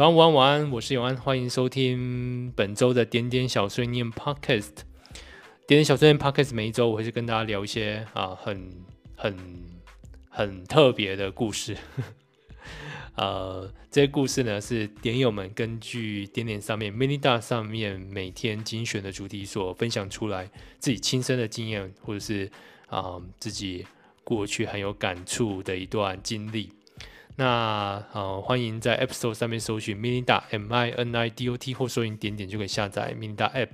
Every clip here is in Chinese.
早安，午安，晚安，我是永安，欢迎收听本周的点点小碎念 Podcast。点点小碎念 Podcast 每一周我会是跟大家聊一些啊很很很特别的故事。呃，这些故事呢是点友们根据点点上面 Minida 上面每天精选的主题所分享出来自己亲身的经验，或者是啊、自己过去很有感触的一段经历。那呃，欢迎在 App Store 上面搜寻 Minida M I N I D O T 或搜寻点点就可以下载 Minida App。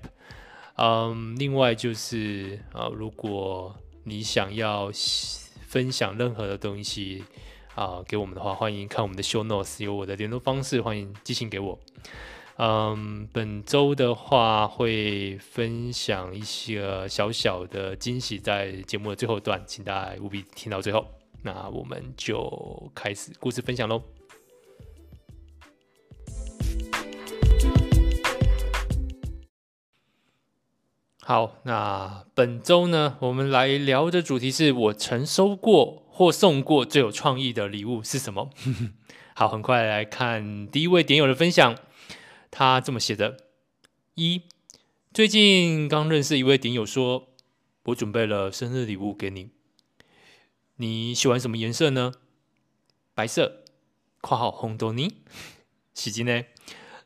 嗯，另外就是呃，如果你想要分享任何的东西啊、给我们的话，欢迎看我们的 Show Notes，有我的联络方式，欢迎寄信给我。嗯，本周的话会分享一些小小的惊喜，在节目的最后段，请大家务必听到最后。那我们就开始故事分享喽。好，那本周呢，我们来聊的主题是我曾收过或送过最有创意的礼物是什么？好，很快来看第一位点友的分享，他这么写的：一，最近刚认识一位点友说，我准备了生日礼物给你。你喜欢什么颜色呢？白色（括号红豆泥）。喜金呢？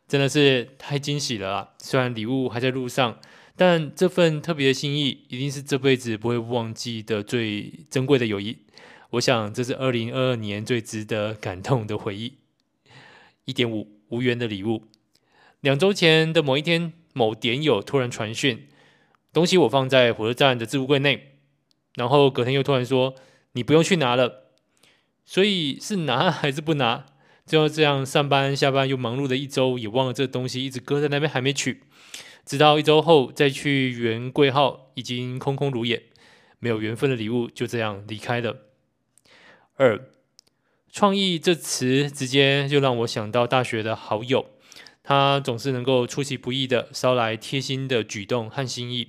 真的是太惊喜了啊！虽然礼物还在路上，但这份特别的心意一定是这辈子不会忘记的最珍贵的友谊。我想这是二零二二年最值得感动的回忆。一点五无缘的礼物。两周前的某一天，某点友突然传讯，东西我放在火车站的置物柜内，然后隔天又突然说。你不用去拿了，所以是拿还是不拿？就这样上班下班又忙碌的一周，也忘了这东西一直搁在那边还没取，直到一周后再去原柜号，已经空空如也，没有缘分的礼物就这样离开了。二，创意这词直接就让我想到大学的好友，他总是能够出其不意的捎来贴心的举动和心意。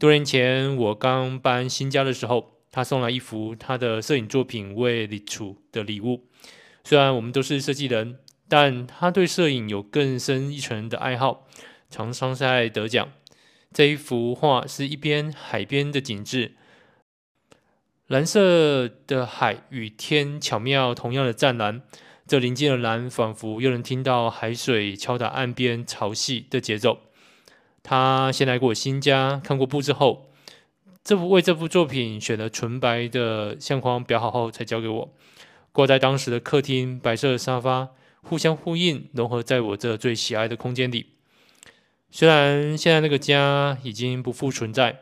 多年前我刚搬新家的时候。他送来一幅他的摄影作品为李楚的礼物。虽然我们都是设计人，但他对摄影有更深一层的爱好，常常在得奖。这一幅画是一边海边的景致，蓝色的海与天巧妙同样的湛蓝，这临近的蓝仿佛又能听到海水敲打岸边潮汐的节奏。他先来过新家，看过布置后。这幅为这幅作品选了纯白的相框，裱好后才交给我，挂在当时的客厅，白色的沙发互相呼应，融合在我这最喜爱的空间里。虽然现在那个家已经不复存在，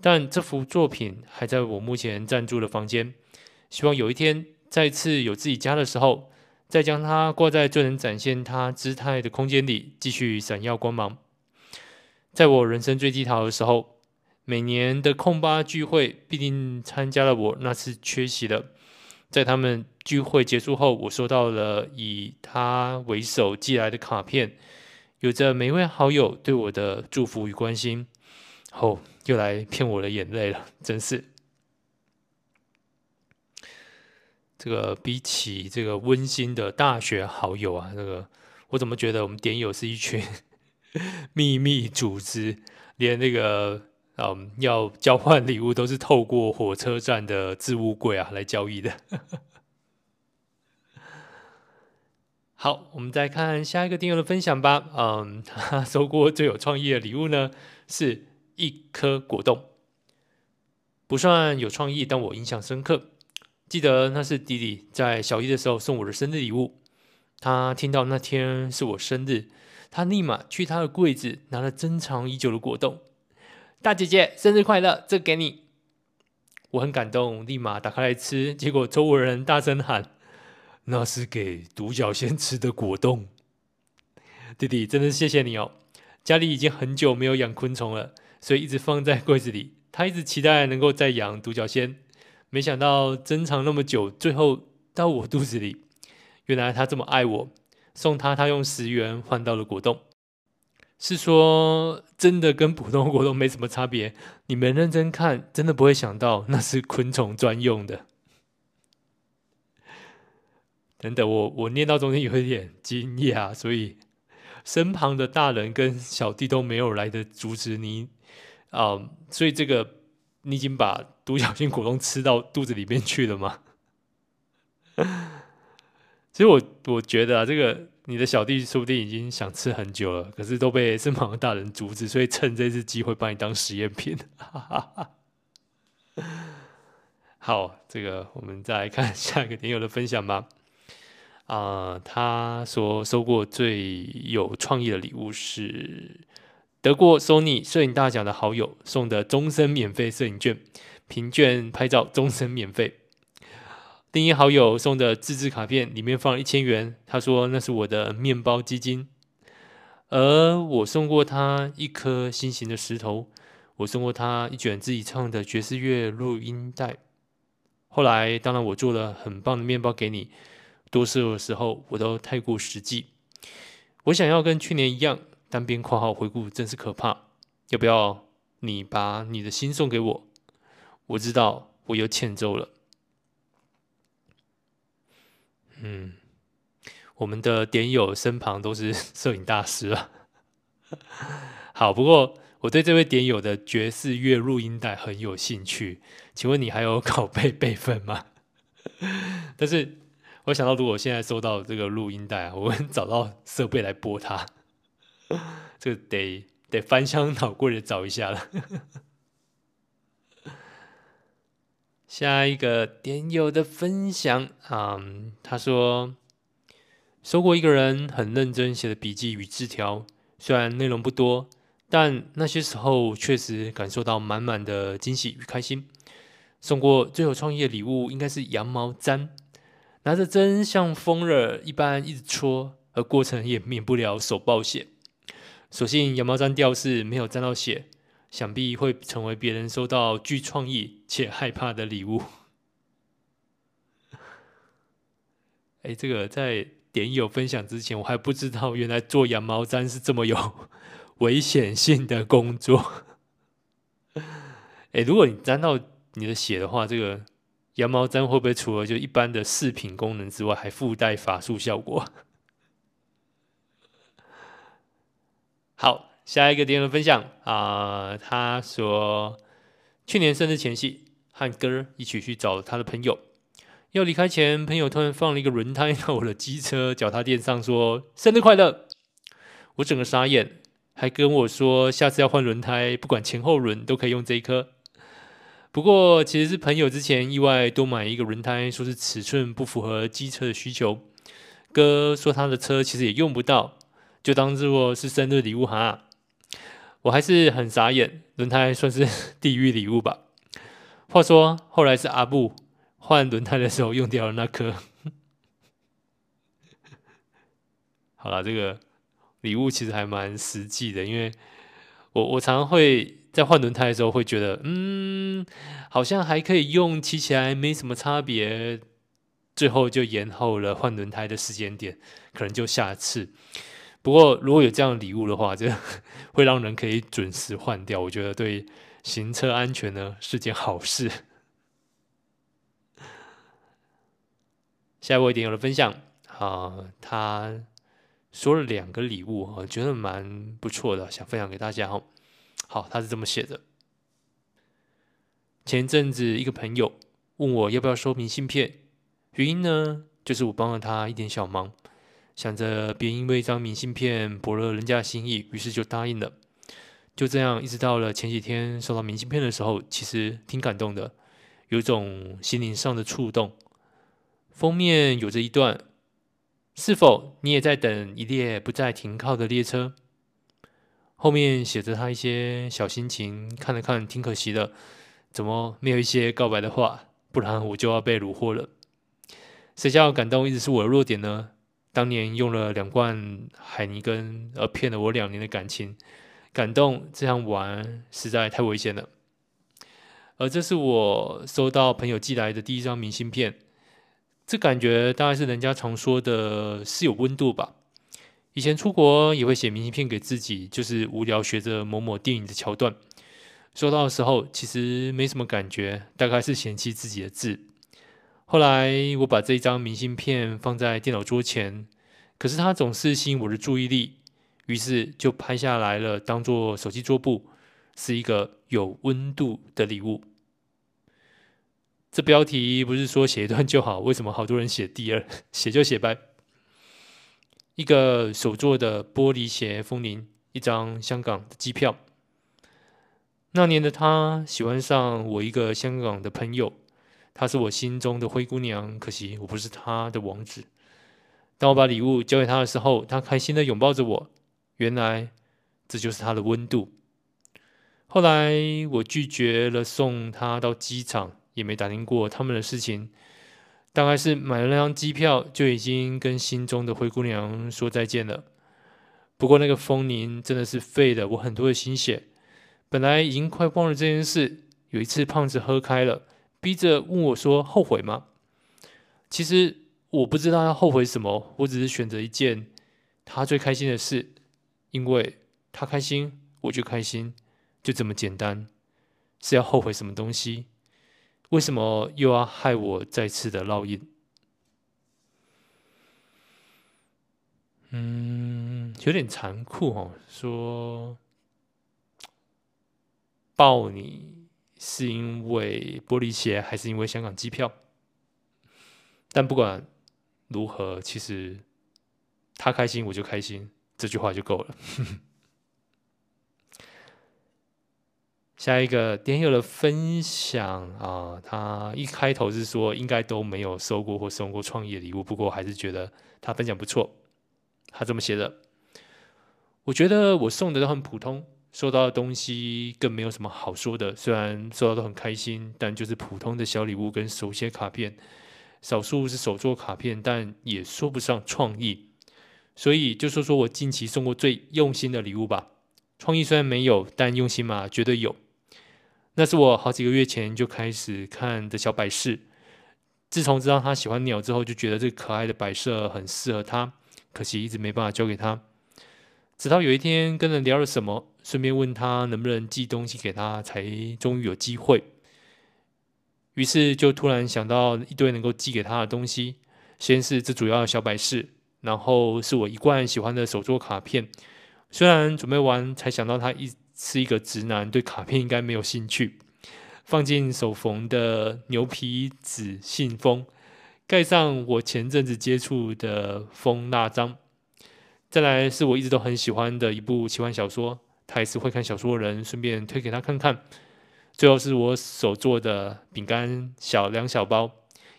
但这幅作品还在我目前暂住的房间。希望有一天再次有自己家的时候，再将它挂在最能展现它姿态的空间里，继续闪耀光芒。在我人生最低潮的时候。每年的控巴聚会必定参加了，我那次缺席了。在他们聚会结束后，我收到了以他为首寄来的卡片，有着每位好友对我的祝福与关心。哦，又来骗我的眼泪了，真是。这个比起这个温馨的大学好友啊，这个我怎么觉得我们点友是一群 秘密组织，连那个。嗯，要交换礼物都是透过火车站的置物柜啊来交易的。好，我们再看下一个点友的分享吧。嗯，他收过最有创意的礼物呢，是一颗果冻，不算有创意，但我印象深刻。记得那是弟弟在小一的时候送我的生日礼物。他听到那天是我生日，他立马去他的柜子拿了珍藏已久的果冻。大姐姐生日快乐，这给你。我很感动，立马打开来吃。结果周围人大声喊：“那是给独角仙吃的果冻。”弟弟，真的谢谢你哦。家里已经很久没有养昆虫了，所以一直放在柜子里。他一直期待能够再养独角仙，没想到珍藏那么久，最后到我肚子里。原来他这么爱我，送他，他用十元换到了果冻。是说真的跟普通果冻没什么差别，你们认真看，真的不会想到那是昆虫专用的。等等，我我念到中间有一点惊讶，所以身旁的大人跟小弟都没有来得阻止你啊、所以这个你已经把独角仙果冻吃到肚子里面去了吗？其实我我觉得啊，这个你的小弟说不定已经想吃很久了，可是都被身旁的大人阻止，所以趁这次机会把你当实验品。好，这个我们再来看 下一个点友的分享吧。啊、他说收过最有创意的礼物是得过 Sony 摄影大奖的好友送的终身免费摄影券，凭券拍照终身免费。另一好友送的自制卡片里面放了一千元，他说那是我的面包基金。而我送过他一颗心形的石头，我送过他一卷自己唱的爵士乐录音带。后来，当然我做了很棒的面包给你。多数的时候，我都太过实际。我想要跟去年一样，单边括号回顾真是可怕。要不要你把你的心送给我？我知道我又欠揍了。嗯，我们的点友身旁都是 摄影大师啊。好，不过我对这位点友的爵士乐录音带很有兴趣。请问你还有 拷贝备份吗？但是。我想到，如果现在收到这个录音带，我会找到设备来播它，这个得得翻箱倒柜的找一下了。下一个点友的分享，嗯，他说收过一个人很认真写的笔记与字条，虽然内容不多，但那些时候确实感受到满满的惊喜与开心。送过最有创意的礼物，应该是羊毛毡。拿着针像疯了一般一直戳，而过程也免不了手爆血。所幸羊毛毡掉是没有沾到血，想必会成为别人收到具创意且害怕的礼物。哎，这个在点友分享之前，我还不知道原来做羊毛毡是这么有 危险性的工作。哎，如果你沾到你的血的话，这个。羊毛毡会不会除了就一般的饰品功能之外，还附带法术效果？好，下一个点友分享啊、他说去年生日前夕，和哥一起去找他的朋友，要离开前，朋友突然放了一个轮胎到我的机车脚踏垫上，说生日快乐。我整个傻眼，还跟我说下次要换轮胎，不管前后轮都可以用这一颗。不过，其实是朋友之前意外多买一个轮胎，说是尺寸不符合机车的需求。哥说他的车其实也用不到，就当做是生日礼物哈。我还是很傻眼，轮胎算是 地狱礼物吧。话说后来是阿布换轮胎的时候用掉了那颗。好了，这个礼物其实还蛮实际的，因为我我常常会。在换轮胎的时候，会觉得嗯，好像还可以用，骑起来没什么差别。最后就延后了换轮胎的时间点，可能就下次。不过如果有这样的礼物的话，这会让人可以准时换掉。我觉得对行车安全呢是件好事。下一位点友的分享啊，他说了两个礼物，我觉得蛮不错的，想分享给大家哈。好，他是这么写的。前阵子，一个朋友问我要不要收明信片，原因呢，就是我帮了他一点小忙，想着别因为一张明信片博了人家心意，于是就答应了。就这样，一直到了前几天收到明信片的时候，其实挺感动的，有种心灵上的触动。封面有着一段：是否你也在等一列不再停靠的列车？后面写着他一些小心情，看了看，挺可惜的。怎么没有一些告白的话？不然我就要被虏获了。谁叫感动一直是我的弱点呢？当年用了两罐海尼根，而骗了我两年的感情。感动这样玩实在太危险了。而这是我收到朋友寄来的第一张明信片，这感觉大概是人家常说的是有温度吧。以前出国也会写明信片给自己，就是无聊学着某某电影的桥段。收到的时候其实没什么感觉，大概是嫌弃自己的字。后来我把这张明信片放在电脑桌前，可是它总是吸引我的注意力，于是就拍下来了，当做手机桌布，是一个有温度的礼物。这标题不是说写一段就好，为什么好多人写第二，写就写吧？一个手做的玻璃鞋风铃，一张香港的机票。那年的他喜欢上我一个香港的朋友。她是我心中的灰姑娘，可惜我不是她的王子。当我把礼物交给她的时候，她开心地拥抱着我。原来这就是她的温度。后来我拒绝了送她到机场，也没打听过他们的事情。大概是买了那张机票，就已经跟心中的灰姑娘说再见了。不过那个风铃真的是费了我很多的心血。本来已经快忘了这件事，有一次胖子喝开了。逼着问我说：“后悔吗？”其实我不知道要后悔什么，我只是选择一件他最开心的事，因为他开心，我就开心，就这么简单。是要后悔什么东西？为什么又要害我再次的烙印？嗯，有点残酷哦，说抱你。是因为玻璃鞋，还是因为香港机票？但不管如何，其实他开心，我就开心，这句话就够了。下一个点友的分享啊，他一开头是说应该都没有收过或送过创业礼物，不过还是觉得他分享不错。他这么写的，我觉得我送的都很普通。收到的东西更没有什么好说的，虽然收到都很开心，但就是普通的小礼物跟手写卡片，少数是手作卡片，但也说不上创意。所以就说说我近期送过最用心的礼物吧。创意虽然没有，但用心嘛，绝对有。那是我好几个月前就开始看的小摆饰，自从知道他喜欢鸟之后，就觉得这个可爱的摆设很适合他，可惜一直没办法交给他。直到有一天跟人聊了什么，顺便问他能不能寄东西给他，才终于有机会。于是就突然想到一堆能够寄给他的东西，先是这主要的小摆饰，然后是我一贯喜欢的手作卡片。虽然准备完才想到他一是一个直男，对卡片应该没有兴趣。放进手缝的牛皮纸信封，盖上我前阵子接触的封蜡章。再来是我一直都很喜欢的一部奇幻小说，他也是会看小说的人，顺便推给他看看。最后是我手做的饼干小两小包，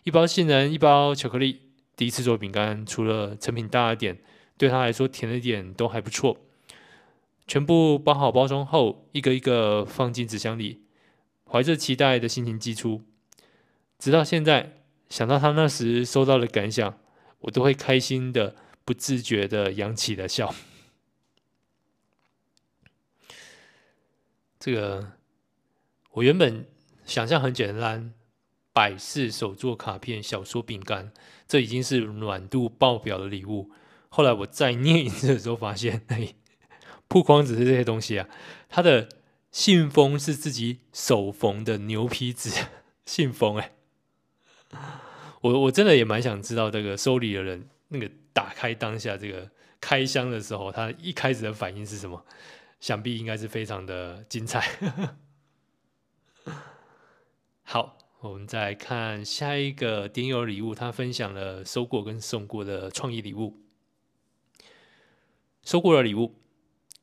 一包杏仁，一包巧克力。第一次做饼干，除了成品大一点，对他来说甜了一点都还不错。全部包好包装后，一个一个放进纸箱里，怀着期待的心情寄出。直到现在，想到他那时收到的感想，我都会开心的。不自觉的扬起了笑。这个我原本想象很简单，百事、手作卡片、小说、饼干，这已经是暖度爆表的礼物。后来我再念一次的时候，发现，哎，不光只是这些东西啊，他的信封是自己手缝的牛皮纸信封，哎，我我真的也蛮想知道这个收礼的人那个。打开当下这个开箱的时候，他一开始的反应是什么？想必应该是非常的精彩。好，我们再看下一个点友礼物，他分享了收过跟送过的创意礼物。收过的礼物，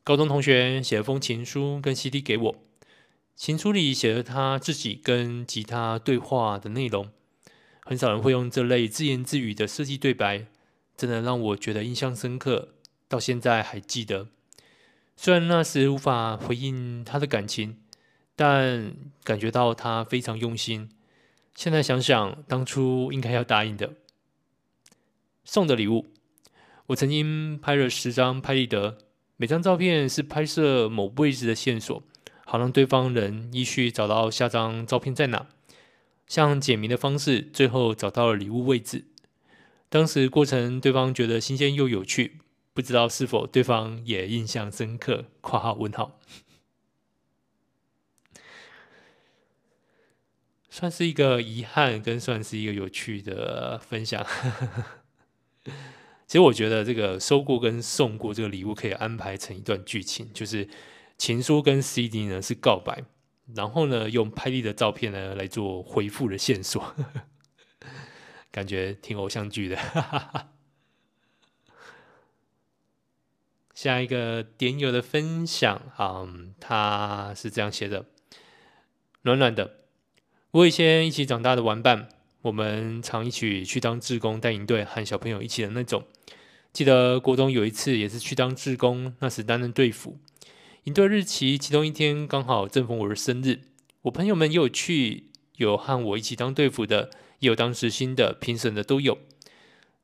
高中同学写了封情书跟 CD 给我，情书里写了他自己跟吉他对话的内容。很少人会用这类自言自语的设计对白。真的让我觉得印象深刻，到现在还记得。虽然那时无法回应他的感情，但感觉到他非常用心。现在想想，当初应该要答应的。送的礼物，我曾经拍了十张拍立得，每张照片是拍摄某位置的线索，好让对方能依序找到下张照片在哪。像解谜的方式，最后找到了礼物位置。当时过程，对方觉得新鲜又有趣，不知道是否对方也印象深刻。（括号问号） 算是一个遗憾，跟算是一个有趣的分享。其实我觉得这个收过跟送过这个礼物可以安排成一段剧情，就是情书跟 CD 呢是告白，然后呢用拍立的照片呢来做回复的线索，感觉挺偶像剧的。下一个点友的分享，嗯，他是这样写的：暖暖的。我以前一起长大的玩伴，我们常一起去当志工带营队，和小朋友一起的那种。记得国中有一次也是去当志工，那时担任队辅。营队日期其中一天刚好正逢我的生日，我朋友们也有去，有和我一起当队辅的，也有当时新的评审的都有。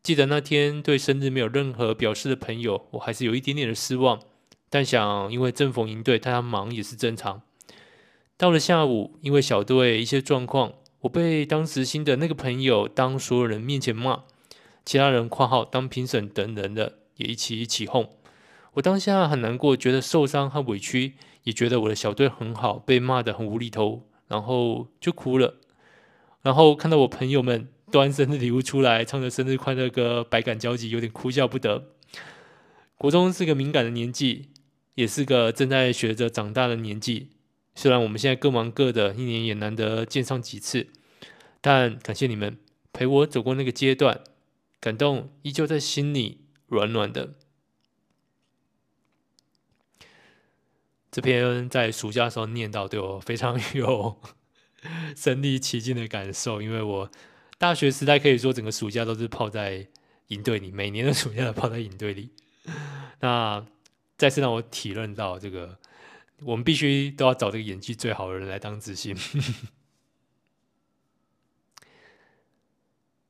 记得那天对生日没有任何表示的朋友，我还是有一点点的失望，但想因为正逢营队，大家忙也是正常。到了下午，因为小队一些状况，我被当时新的那个朋友当所有人面前骂，其他人括号当评审等人的也一起起哄。我当下很难过，觉得受伤和委屈，也觉得我的小队很好，被骂得很无厘头，然后就哭了。然后看到我朋友们端生日礼物出来，唱着生日快乐歌，百感交集，有点哭笑不得。国中是个敏感的年纪，也是个正在学着长大的年纪。虽然我们现在各忙各的，一年也难得见上几次，但感谢你们陪我走过那个阶段，感动依旧在心里软软的。这篇在暑假的时候念到，对我非常有 身临其境的感受，因为我大学时代可以说整个暑假都是泡在营队里，每年的暑假都泡在营队里。那再次让我体认到这个。我们必须都要找这个演技最好的人来当知心。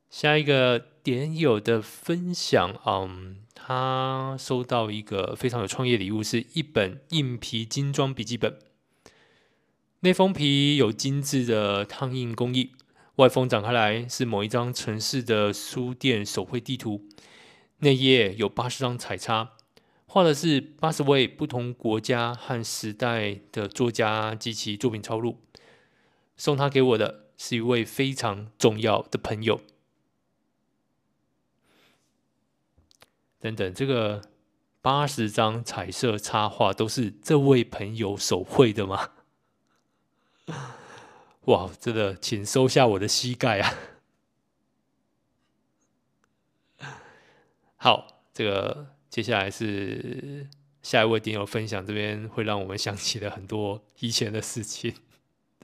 下一个点友的分享，嗯，他收到一个非常有创意的礼物，是一本硬皮精装笔记本。内封皮有精致的烫印工艺，外封展开来是某一张城市的书店手绘地图，内页有八十张彩插。画的是八十位不同国家和时代的作家及其作品抄录。送他给我的是一位非常重要的朋友。等等，这个八十张彩色插画都是这位朋友手绘的吗？哇，真的，请收下我的膝盖啊！好，这个。接下来是下一位点友分享，这边会让我们想起了很多以前的事情。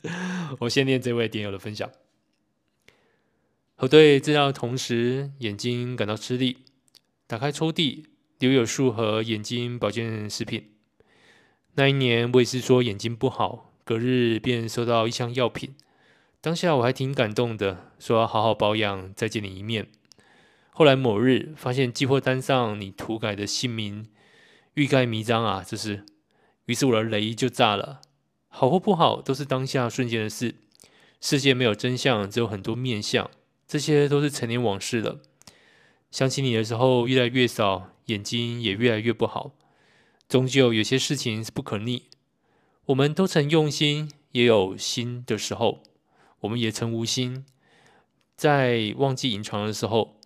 我先念这位点友的分享。核对资料的同时，眼睛感到吃力，打开抽屉，留有数盒眼睛保健食品。那一年我也是说眼睛不好，隔日便收到一箱药品。当下我还挺感动的，说要好好保养，再见你一面。后来某日发现寄货单上你涂改的姓名欲盖弥彰啊，这是，于是我的雷就炸了。好或不好都是当下瞬间的事，世界没有真相，只有很多面相，这些都是陈年往事了。想起你的时候越来越少，眼睛也越来越不好。终究有些事情是不可逆，我们都曾用心，也有心的时候，我们也曾无心，在忘记隐藏的时候。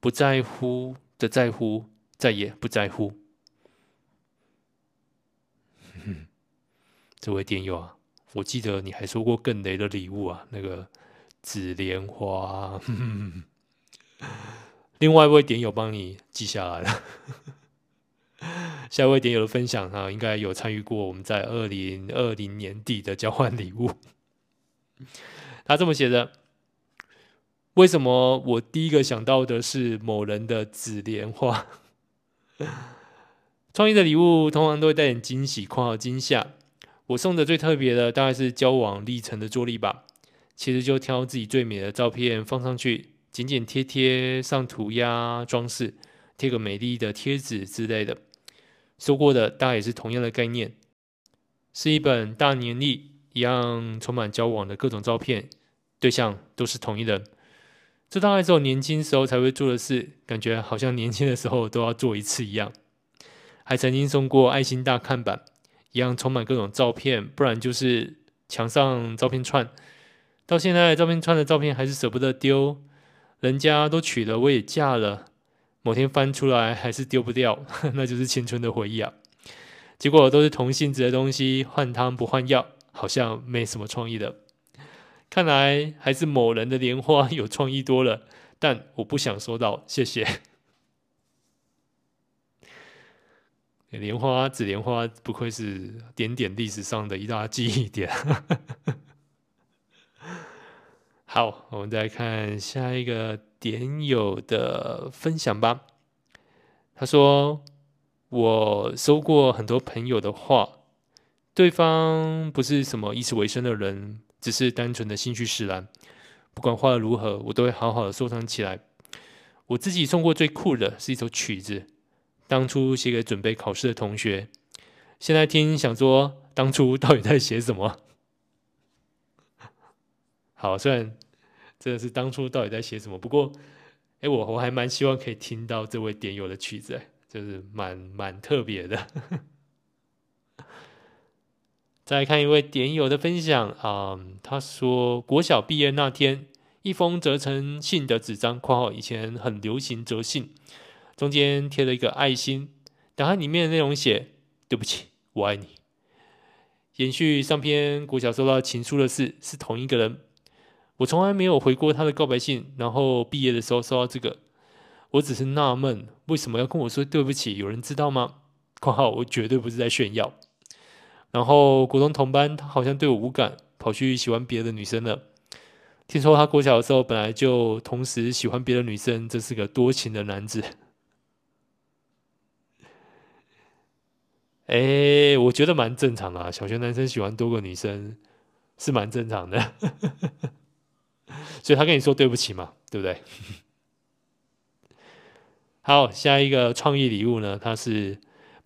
不在乎的在乎，再也不在乎。这位点友啊，我记得你还说过更雷的礼物啊，那个紫莲花。另外一位点友帮你记下来了。下一位点友的分享啊，应该有参与过我们在二零二零年底的交换礼物。他这么写的。为什么我第一个想到的是某人的紫莲花？创意的礼物通常都会带点惊喜，括号惊吓。我送的最特别的大概是交往历程的桌历吧。其实就挑自己最美的照片放上去，剪剪贴贴上涂鸦装饰，贴个美丽的贴纸之类的。说过的大概也是同样的概念，是一本大年历，一样充满交往的各种照片，对象都是同一人。这大概只有年轻时候才会做的事，感觉好像年轻的时候都要做一次一样。还曾经送过爱心大看板，一样充满各种照片，不然就是墙上照片串。到现在照片串的照片还是舍不得丢，人家都娶了，我也嫁了，某天翻出来还是丢不掉，那就是青春的回忆啊。结果都是同性质的东西，换汤不换药，好像没什么创意的。看来还是某人的莲花有创意多了，但我不想收到，谢谢。莲花，紫莲花，不愧是点点历史上的一大记忆点。好，我们再看下一个点友的分享吧。他说：“我收过很多朋友的话，对方不是什么以此为生的人，只是单纯的兴趣使然。不管画的如何，我都会好好的收藏起来。我自己送过最酷的是一首曲子。”当初写给准备考试的同学，现在听想说，当初到底在写什么？好，虽然真的是当初到底在写什么，不过，哎，我我还蛮希望可以听到这位点友的曲子，就是蛮蛮特别的。再来看一位点友的分享啊、嗯，他说国小毕业那天，一封折成信的纸张（括号以前很流行折信）。中间贴了一个爱心，打开里面的内容写：“对不起，我爱你。”延续上篇国小收到情书的事，是同一个人。我从来没有回过他的告白信，然后毕业的时候收到这个，我只是纳闷，为什么要跟我说对不起？有人知道吗？（括号我绝对不是在炫耀。）然后国中同班，他好像对我无感，跑去喜欢别的女生了。听说他国小的时候本来就同时喜欢别的女生，这是个多情的男子。哎，我觉得蛮正常啊。小学男生喜欢多个女生是蛮正常的，所以他跟你说对不起嘛，对不对？好，下一个创意礼物呢？他是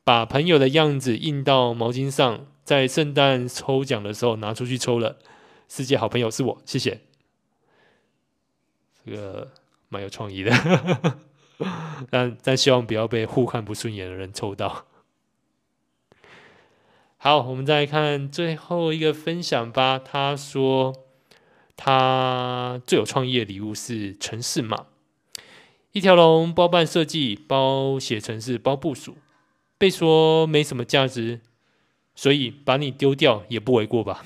把朋友的样子印到毛巾上，在圣诞抽奖的时候拿出去抽了。世界好朋友是我，谢谢。这个蛮有创意的，但但希望不要被互看不顺眼的人抽到。好，我们再看最后一个分享吧。他说，他最有创意的礼物是城市码，一条龙包办设计、包写程式、包部署，被说没什么价值，所以把你丢掉也不为过吧？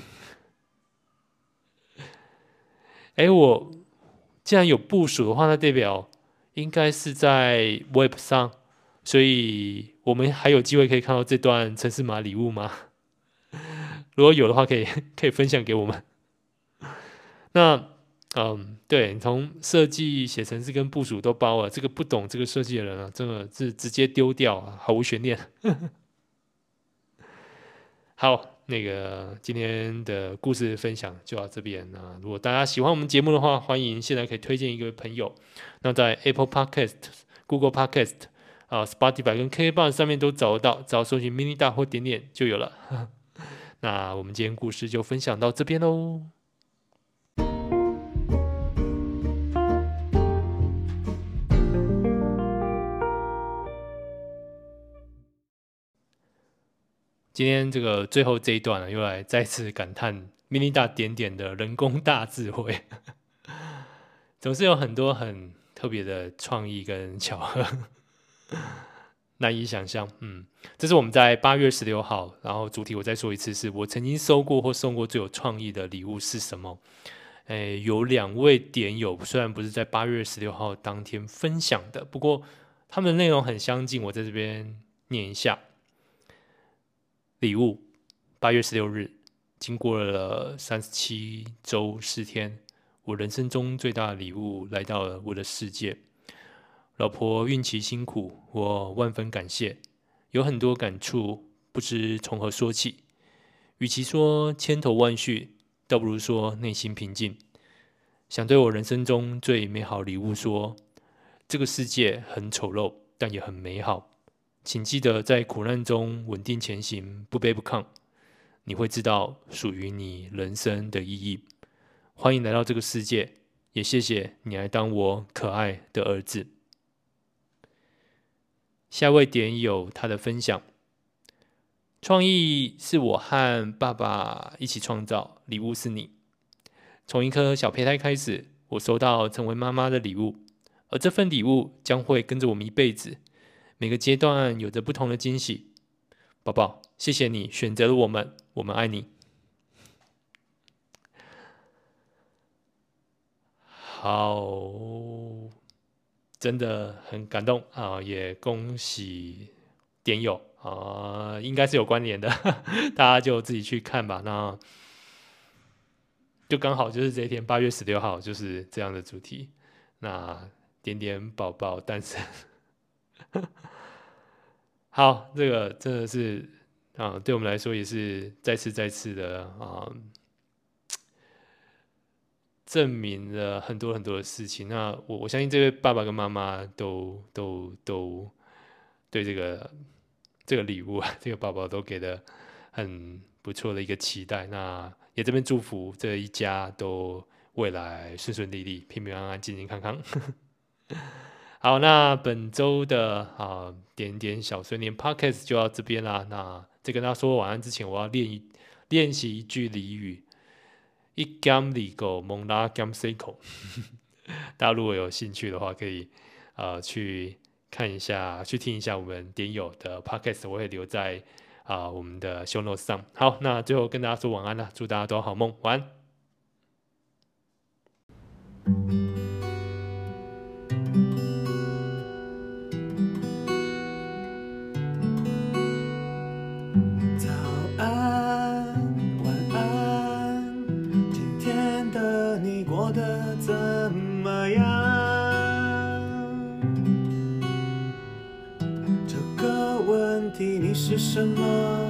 哎，我既然有部署的话，那代表应该是在 Web 上。所以我们还有机会可以看到这段城市码礼物吗？如果有的话，可以 可以分享给我们。那嗯，对，从设计、写程式跟部署都包了，这个不懂这个设计的人啊，真的是直接丢掉啊，毫无悬念。好，那个今天的故事分享就到这边。那如果大家喜欢我们节目的话，欢迎现在可以推荐一个朋友。那在 Apple Podcast、Google Podcast。啊，Spotify 跟 KKBOX 上面都找得到，只要搜寻 “mini 大”或点点就有了。那我们今天故事就分享到这边喽。今天这个最后这一段呢，又来再次感叹 “mini 大”点点的人工大智慧，总是有很多很特别的创意跟巧合。难以想象，嗯，这是我们在八月十六号，然后主题我再说一次，是我曾经收过或送过最有创意的礼物是什么？诶，有两位点友，虽然不是在八月十六号当天分享的，不过他们的内容很相近，我在这边念一下。礼物，八月十六日，经过了三十七周四天，我人生中最大的礼物来到了我的世界。老婆孕期辛苦，我万分感谢，有很多感触，不知从何说起。与其说千头万绪，倒不如说内心平静。想对我人生中最美好礼物说：这个世界很丑陋，但也很美好。请记得在苦难中稳定前行，不卑不亢。你会知道属于你人生的意义。欢迎来到这个世界，也谢谢你来当我可爱的儿子。下位点有他的分享，创意是我和爸爸一起创造，礼物是你。从一颗小胚胎开始，我收到成为妈妈的礼物，而这份礼物将会跟着我们一辈子。每个阶段有着不同的惊喜。宝宝，谢谢你选择了我们，我们爱你。好，真的很感动啊！也恭喜点友啊，应该是有关联的，大家就自己去看吧。那。就刚好就是这一天，八月十六号就是这样的主题。那点点宝宝诞生，好，这个真的是啊，对我们来说也是再次再次的啊，证明了很多很多的事情。那我我相信这位爸爸跟妈妈都都都对这个这个礼物啊，这个宝宝都给的很不错的一个期待。那。也这边祝福这一家都未来顺顺利利、平平安安、健健康康。好，那本周的啊点点小碎念 Podcast 就到这边啦。那在跟大家说晚安之前，我要练一练习一句俚语：一 gam 里狗蒙拉 gam c 口。大家如果有兴趣的话，可以呃去看一下，去听一下我们点友的 Podcast，我会留在。啊，我们的 show notes 上。好，那最后跟大家说晚安了，祝大家都好梦，晚安。早安，晚安，今天的你过得怎么样？这个问题你是什么？